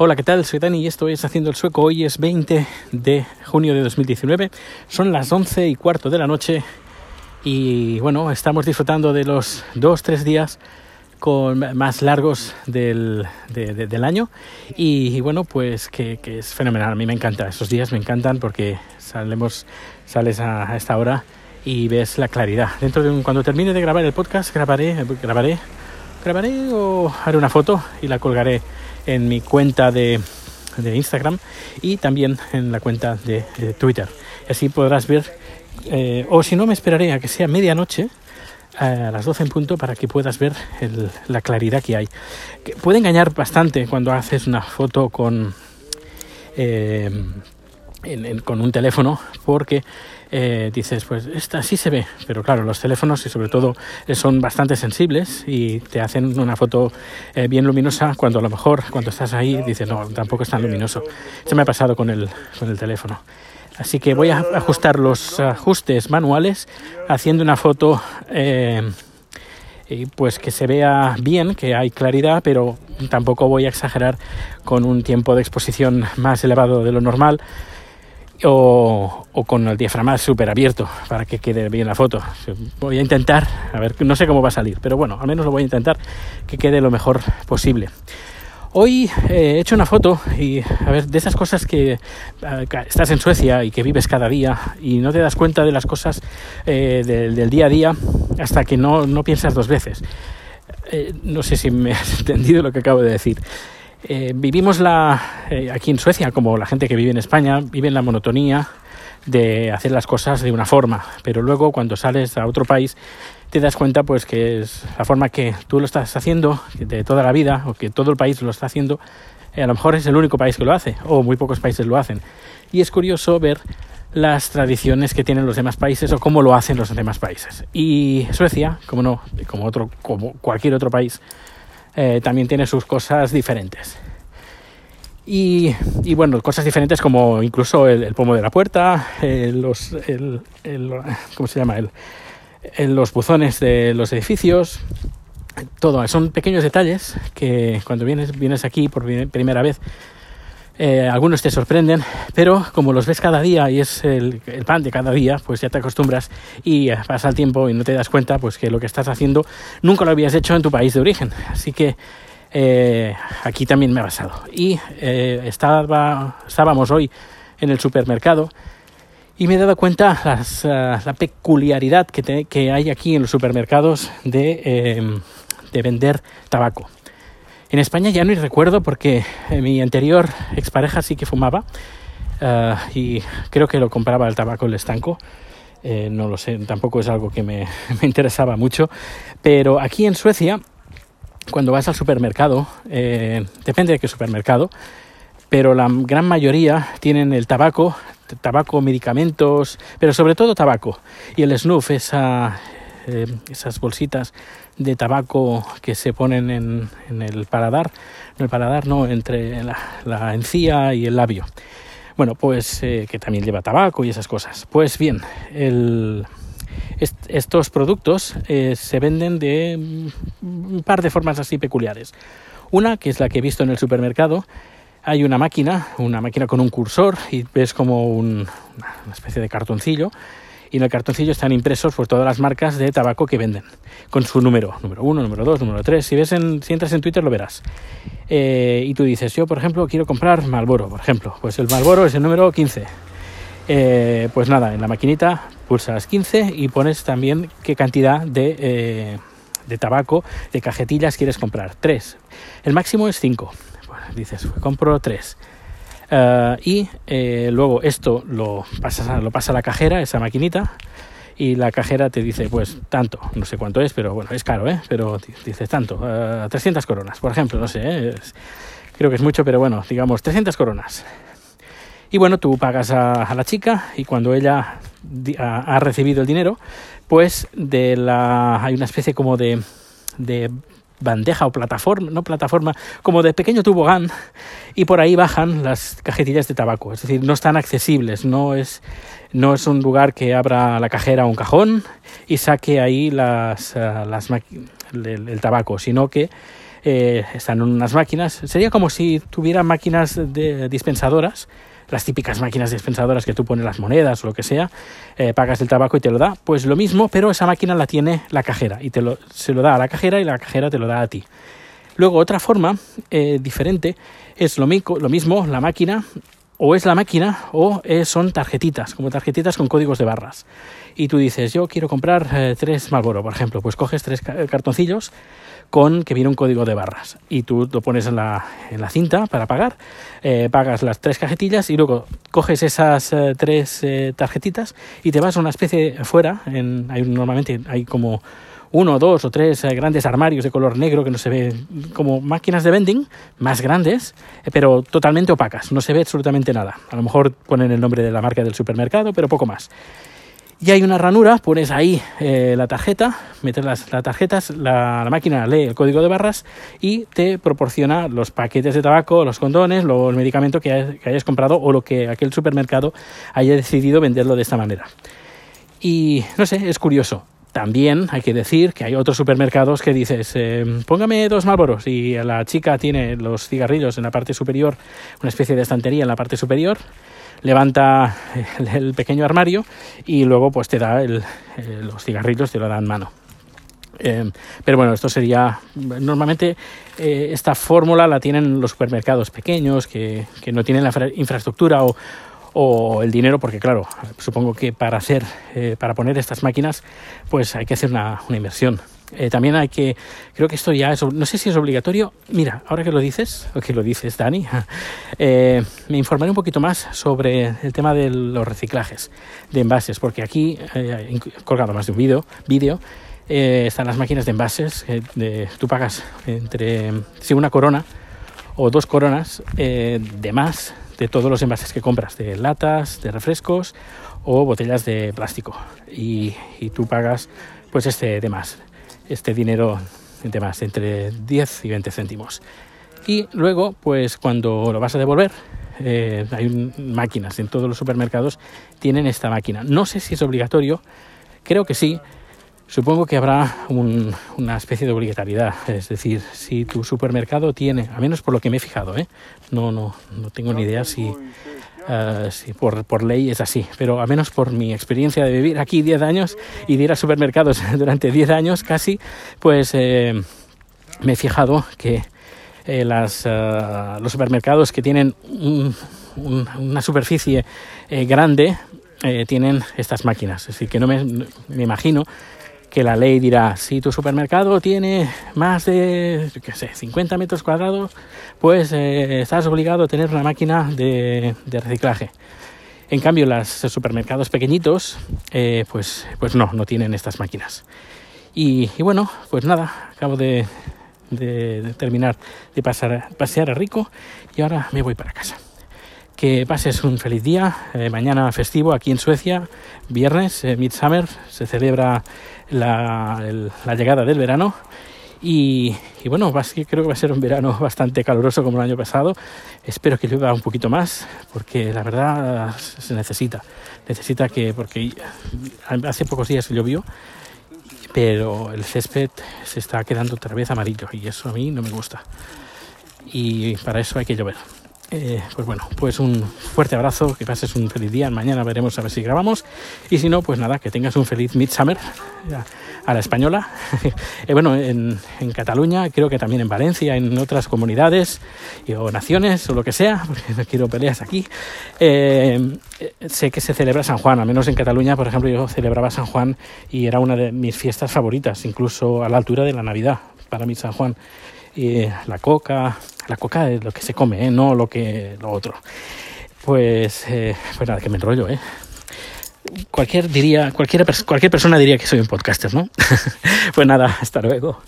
Hola, ¿qué tal? Soy Dani y esto es Haciendo el Sueco. Hoy es 20 de junio de 2019. Son las 11 y cuarto de la noche y bueno, estamos disfrutando de los dos, tres días con más largos del, de, de, del año y, bueno pues que, que, es fenomenal a mí me encanta esos días me encantan porque salemos sales a, a, esta hora y ves la claridad dentro de un, cuando termine de grabar el podcast grabaré grabaré grabaré o haré una foto y la colgaré en mi cuenta de, Instagram y también en la cuenta de, Twitter así podrás ver eh, o si no me esperaré a que sea medianoche a las 12 en punto para que puedas ver el, la claridad que hay. Que puede engañar bastante cuando haces una foto con, eh, con un teléfono porque eh, dices, pues esta sí se ve, pero claro, los teléfonos y sobre todo son bastante sensibles y te hacen una foto eh, bien luminosa cuando a lo mejor cuando estás ahí dices, no, tampoco es tan luminoso. Se me ha pasado con el, con el teléfono. Así que voy a ajustar los ajustes manuales haciendo una foto eh, pues que se vea bien, que hay claridad, pero tampoco voy a exagerar con un tiempo de exposición más elevado de lo normal o, con el diafragma súper abierto para que quede bien la foto. Voy a intentar, a ver, no sé cómo va a salir, pero bueno, al menos lo voy a intentar que quede lo mejor posible. Hoy eh, he hecho una foto y a ver, de esas cosas que eh, estás en Suecia y que vives cada día y no te das cuenta de las cosas eh, del, del, día a día hasta que no, no piensas dos veces. Eh, no sé si me has entendido lo que acabo de decir. Eh, vivimos la, aquí en Suecia, como la gente que vive en España, vive en la monotonía de hacer las cosas de una forma, pero luego cuando sales a otro país te das cuenta pues que es la forma que tú lo estás haciendo de toda la vida o que todo el país lo está haciendo eh, a lo mejor es el único país que lo hace o muy pocos países lo hacen. Y es curioso ver las tradiciones que tienen los demás países o cómo lo hacen los demás países. Y Suecia como no como otro como cualquier otro país eh, también tiene sus cosas diferentes y, bueno, cosas diferentes como incluso el, pomo de la puerta, eh, los, el, el, ¿cómo se llama? Los buzones de los edificios, todo. Son pequeños detalles que cuando vienes, vienes aquí por primera vez, eh, algunos te sorprenden, pero como los ves cada día y es el, pan de cada día, pues ya te acostumbras y pasa el tiempo y no te das cuenta pues que lo que estás haciendo nunca lo habías hecho en tu país de origen. Así que eh, aquí también me ha pasado. Y eh, estaba, estábamos hoy en el supermercado y me he dado cuenta las, la peculiaridad que, hay aquí en los supermercados eh, de, vender tabaco. En España ya no recuerdo porque mi anterior expareja sí que fumaba uh, y creo que lo compraba el tabaco el estanco. Eh, no lo sé, tampoco es algo que me, me, interesaba mucho. Pero aquí en Suecia, cuando vas al supermercado, eh, depende de qué supermercado, pero la gran mayoría tienen el tabaco tabaco, medicamentos, pero sobre todo tabaco. Y el snuff, esa, eh, esas bolsitas de tabaco que se ponen en, en, el paladar, no el paladar, no, entre la, encía y el labio. Bueno, pues eh, que también lleva tabaco y esas cosas. Pues bien, el, est estos productos eh, se venden de un par de formas así peculiares. Una, que es la que he visto en el supermercado, hay una máquina, una máquina con un cursor y ves como un, una especie de cartoncillo y en el cartoncillo están impresos por todas las marcas de tabaco que venden, con su número, número 1, número 2, número 3. Si, ves en, si entras en Twitter lo verás. Eh, y tú dices, yo por ejemplo quiero comprar Malboro, por ejemplo, pues el Malboro es el número 15. Eh, pues nada, en la maquinita pulsas 15 y pones también qué cantidad de, eh, de tabaco, de cajetillas quieres comprar. 3. El máximo es 5 dices, compro tres. Uh, y eh, luego esto lo pasas a, lo pasa a la cajera, esa maquinita, y la cajera te dice, pues tanto, no sé cuánto es, pero bueno, es caro, ¿eh? Pero dices tanto, uh, eh, 300 coronas, por ejemplo, no sé, ¿eh? creo que es mucho, pero bueno, digamos 300 coronas. Y bueno, tú pagas a, la chica y cuando ella ha, recibido el dinero, pues de la, hay una especie como de bandeja o plataforma, no plataforma, como de pequeño tubogán y por ahí bajan las cajetillas de tabaco, es decir, no están accesibles, no es, no es un lugar que abra la cajera un cajón y saque ahí las, uh, las el, el, tabaco, sino que eh, están en unas máquinas. Sería como si tuviera máquinas de dispensadoras, las típicas máquinas dispensadoras que tú pones las monedas o lo que sea, eh, pagas el tabaco y te lo da. Pues lo mismo, pero esa máquina la tiene la cajera y te lo, se lo da a la cajera y la cajera te lo da a ti. Luego, otra forma eh, diferente es lo, lo mismo, la máquina o es la máquina o son tarjetitas, como tarjetitas con códigos de barras. Y tú dices, yo quiero comprar eh, tres Marlboro, por ejemplo, pues coges tres cartoncillos con que viene un código de barras y tú lo pones en la, cinta para pagar, eh, pagas las tres cajetillas y luego coges esas tres tarjetitas y te vas a una especie fuera, en, normalmente hay como uno, dos o tres eh, grandes armarios de color negro que no se ve como máquinas de vending más grandes, eh, pero totalmente opacas, no se ve absolutamente nada. A lo mejor ponen el nombre de la marca del supermercado, pero poco más. Y hay una ranura, pones ahí eh, la tarjeta, metes las, tarjetas, la, máquina lee el código de barras y te proporciona los paquetes de tabaco, los condones, lo, el medicamento que hayas comprado o lo que aquel supermercado haya decidido venderlo de esta manera. Y no sé, es curioso. También hay que decir que hay otros supermercados que dices, eh, póngame dos Malboros y la chica tiene los cigarrillos en la parte superior, una especie de estantería en la parte superior, levanta el, pequeño armario y luego pues te da el, eh, los cigarrillos, te lo da en mano. Eh, pero bueno, esto sería, normalmente esta fórmula la tienen los supermercados pequeños que, que no tienen la infraestructura o, o el dinero, porque claro, supongo que para hacer, eh, para poner estas máquinas, pues hay que hacer una, inversión. Eh, también hay que, creo que esto ya es, no sé si es obligatorio. Mira, ahora que lo dices, o que lo dices, Dani, eh, me informaré un poquito más sobre el tema de los reciclajes de envases, porque aquí he colgado más de un vídeo, vídeo están las máquinas de envases, de, tú pagas entre, si una corona o dos coronas de más de todos los envases que compras, de latas, de refrescos o botellas de plástico. Y, tú pagas pues este de más, este dinero de más, entre 10 y 20 céntimos. Y luego, pues cuando lo vas a devolver, eh, hay máquinas en todos los supermercados, tienen esta máquina. No sé si es obligatorio, creo que sí, Supongo que habrá una especie de obligatoriedad, es decir, si tu supermercado tiene, a menos por lo que me he fijado, ¿eh? no, no, no tengo ni idea si, uh, si por, por, ley es así, pero a menos por mi experiencia de vivir aquí 10 años y de ir a supermercados durante 10 años casi, pues eh, me he fijado que eh, las, uh, los supermercados que tienen un, un, una superficie grande tienen estas máquinas, es decir, que no me, me imagino que la ley dirá, si tu supermercado tiene más de, qué sé, 50 metros cuadrados, pues eh, estás obligado a tener una máquina de, reciclaje. En cambio, los supermercados pequeñitos, eh, pues, pues no, no tienen estas máquinas. Y, bueno, pues nada, acabo de, de, terminar de pasar, pasear a Rico y ahora me voy para casa que pases un feliz día. Eh, mañana festivo aquí en Suecia, viernes, eh, Midsummer, se celebra la, llegada del verano. Y, bueno, creo que va a ser un verano bastante caluroso como el año pasado. Espero que llueva un poquito más, porque la verdad se necesita. Necesita que, porque hace pocos días llovió, pero el césped se está quedando otra vez amarillo y eso a mí no me gusta. Y para eso hay que llover. Eh, pues bueno, pues un fuerte abrazo, que pases un feliz día. Mañana veremos a ver si grabamos. Y si no, pues nada, que tengas un feliz Midsummer a la española. Eh, bueno, en, Cataluña, creo que también en Valencia, en otras comunidades o naciones o lo que sea, porque no quiero peleas aquí. Eh, sé que se celebra San Juan, al menos en Cataluña, por ejemplo, yo celebraba San Juan y era una de mis fiestas favoritas, incluso a la altura de la Navidad, para mí San Juan. La coca, la coca es lo que se come, ¿eh? no lo que lo otro. Pues, eh, pues nada, que me enrollo, ¿eh? Cualquier, diría, cualquier, cualquier persona diría que soy un podcaster, ¿no? pues nada, hasta luego.